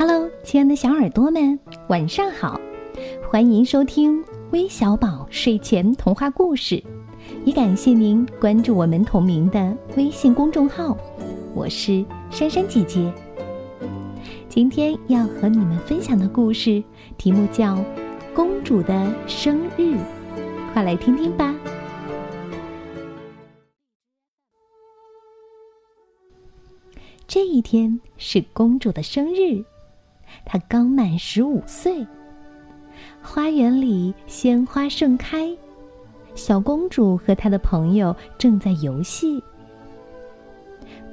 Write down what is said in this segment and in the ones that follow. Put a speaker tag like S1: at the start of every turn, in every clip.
S1: Hello，亲爱的小耳朵们，晚上好！欢迎收听微小宝睡前童话故事，也感谢您关注我们同名的微信公众号。我是珊珊姐姐。今天要和你们分享的故事题目叫《公主的生日》，快来听听吧。这一天是公主的生日，她刚满十五岁。花园里鲜花盛开，小公主和她的朋友正在游戏。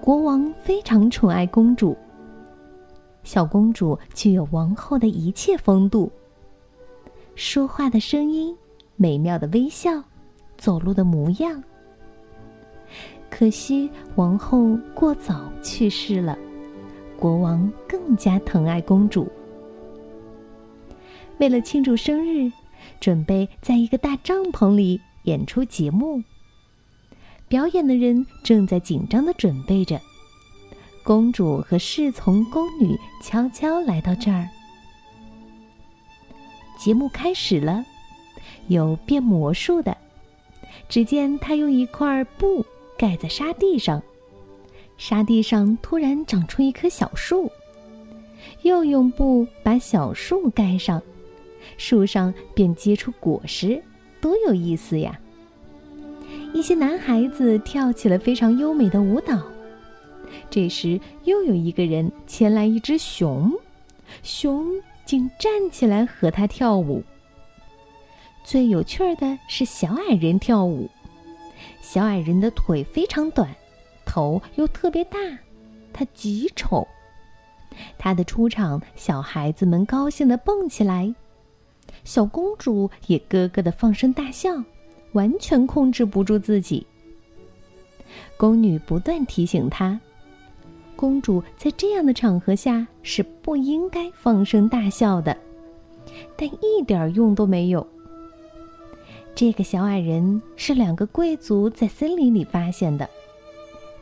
S1: 国王非常宠爱公主，小公主具有王后的一切风度：说话的声音、美妙的微笑、走路的模样。可惜王后过早去世了，国王更加疼爱公主。为了庆祝生日，准备在一个大帐篷里演出节目。表演的人正在紧张的准备着。公主和侍从宫女悄悄来到这儿。节目开始了，有变魔术的。只见他用一块布。盖在沙地上，沙地上突然长出一棵小树，又用布把小树盖上，树上便结出果实，多有意思呀！一些男孩子跳起了非常优美的舞蹈。这时，又有一个人牵来一只熊，熊竟站起来和他跳舞。最有趣儿的是小矮人跳舞。小矮人的腿非常短，头又特别大，他极丑。他的出场，小孩子们高兴的蹦起来，小公主也咯咯的放声大笑，完全控制不住自己。宫女不断提醒她，公主在这样的场合下是不应该放声大笑的，但一点用都没有。这个小矮人是两个贵族在森林里发现的，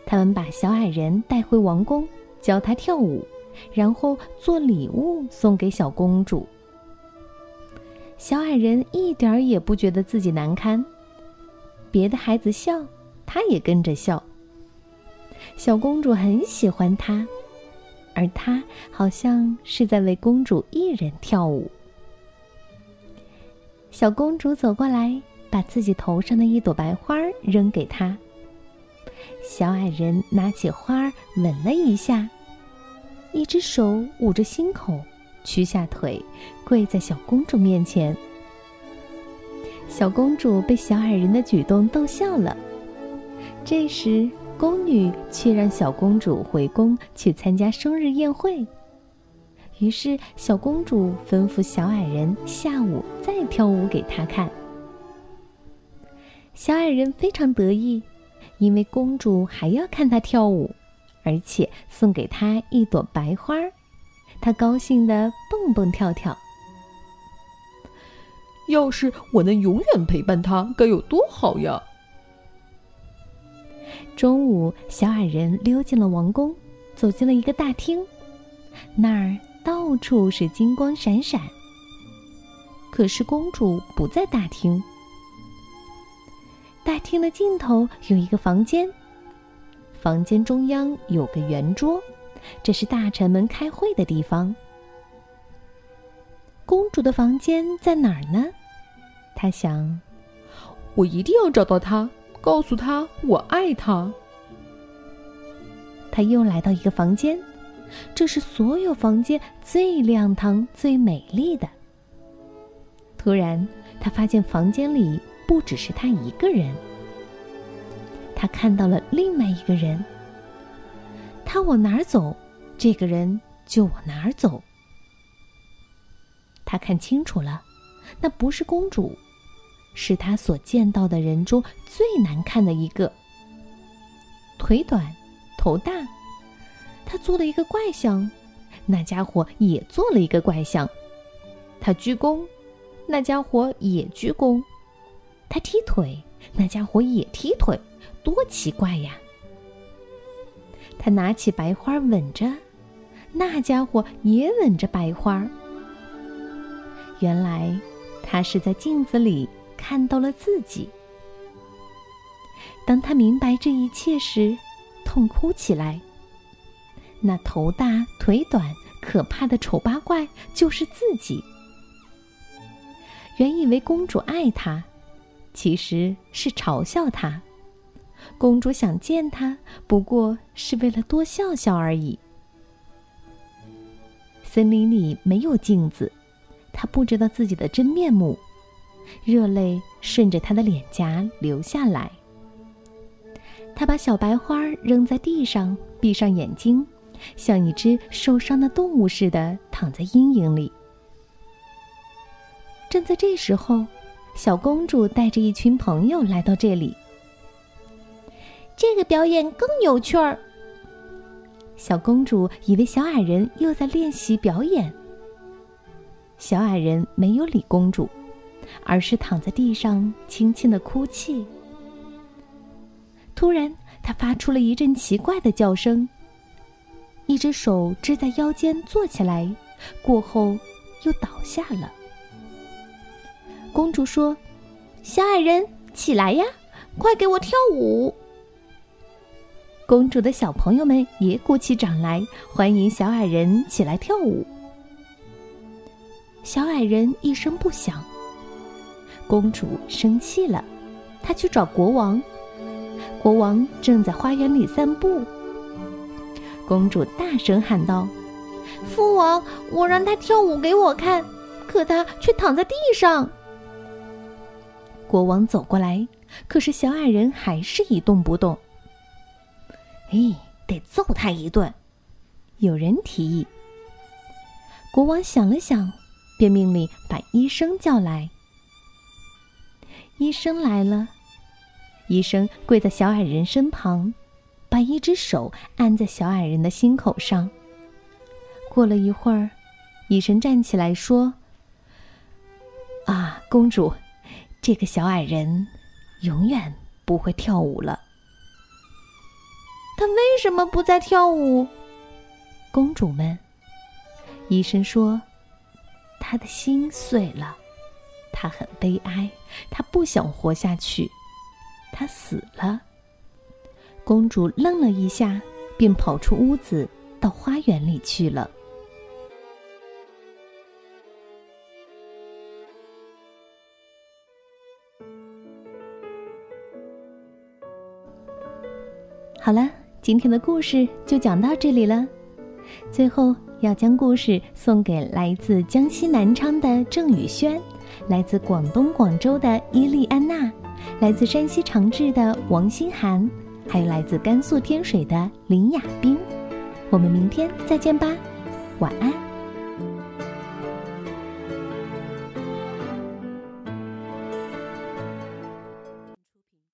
S1: 他们把小矮人带回王宫，教他跳舞，然后做礼物送给小公主。小矮人一点儿也不觉得自己难堪，别的孩子笑，他也跟着笑。小公主很喜欢他，而他好像是在为公主一人跳舞。小公主走过来，把自己头上的一朵白花扔给他。小矮人拿起花儿吻了一下，一只手捂着心口，屈下腿，跪在小公主面前。小公主被小矮人的举动逗笑了。这时，宫女却让小公主回宫去参加生日宴会。于是，小公主吩咐小矮人下午再跳舞给她看。小矮人非常得意，因为公主还要看她跳舞，而且送给她一朵白花她高兴的蹦蹦跳跳。
S2: 要是我能永远陪伴她，该有多好呀！
S1: 中午，小矮人溜进了王宫，走进了一个大厅，那儿。到处是金光闪闪。可是公主不在大厅。大厅的尽头有一个房间，房间中央有个圆桌，这是大臣们开会的地方。公主的房间在哪儿呢？她想，
S2: 我一定要找到她，告诉她我爱她。
S1: 她又来到一个房间。这是所有房间最亮堂、最美丽的。突然，他发现房间里不只是他一个人，他看到了另外一个人。他往哪儿走，这个人就往哪儿走。他看清楚了，那不是公主，是他所见到的人中最难看的一个。腿短，头大。他做了一个怪相，那家伙也做了一个怪相。他鞠躬，那家伙也鞠躬。他踢腿，那家伙也踢腿，多奇怪呀！他拿起白花吻着，那家伙也吻着白花。原来，他是在镜子里看到了自己。当他明白这一切时，痛哭起来。那头大腿短、可怕的丑八怪就是自己。原以为公主爱他，其实是嘲笑他。公主想见他，不过是为了多笑笑而已。森林里没有镜子，他不知道自己的真面目，热泪顺着他的脸颊流下来。他把小白花扔在地上，闭上眼睛，像一只受伤的动物似的躺在阴影里。正在这时候，小公主带着一群朋友来到这里。这个表演更有趣儿。小公主以为小矮人又在练习表演。小矮人没有理公主，而是躺在地上轻轻的哭泣。突然，他发出了一阵奇怪的叫声。一只手支在腰间坐起来，过后又倒下了。公主说：“小矮人，起来呀，快给我跳舞！”公主的小朋友们也鼓起掌来，欢迎小矮人起来跳舞。小矮人一声不响。公主生气了，她去找国王。国王正在花园里散步。公主大声喊道：“父王，我让他跳舞给我看，可他却躺在地上。”国王走过来，可是小矮人还是一动不动。哎，得揍他一顿！有人提议。国王想了想，便命令把医生叫来。医生来了。医生跪在小矮人身旁，把一只手按在小矮人的心口上。过了一会儿，医生站起来说：“啊，公主，这个小矮人永远不会跳舞了。他为什么不再跳舞？”公主们。医生说：“他的心碎了，他很悲哀，他不想活下去。”他死了。公主愣了一下，便跑出屋子，到花园里去了。好了，今天的故事就讲到这里了。最后要将故事送给来自江西南昌的郑宇轩，来自广东广州的伊利安娜。来自山西长治的王新涵，还有来自甘肃天水的林雅冰，我们明天再见吧，晚安。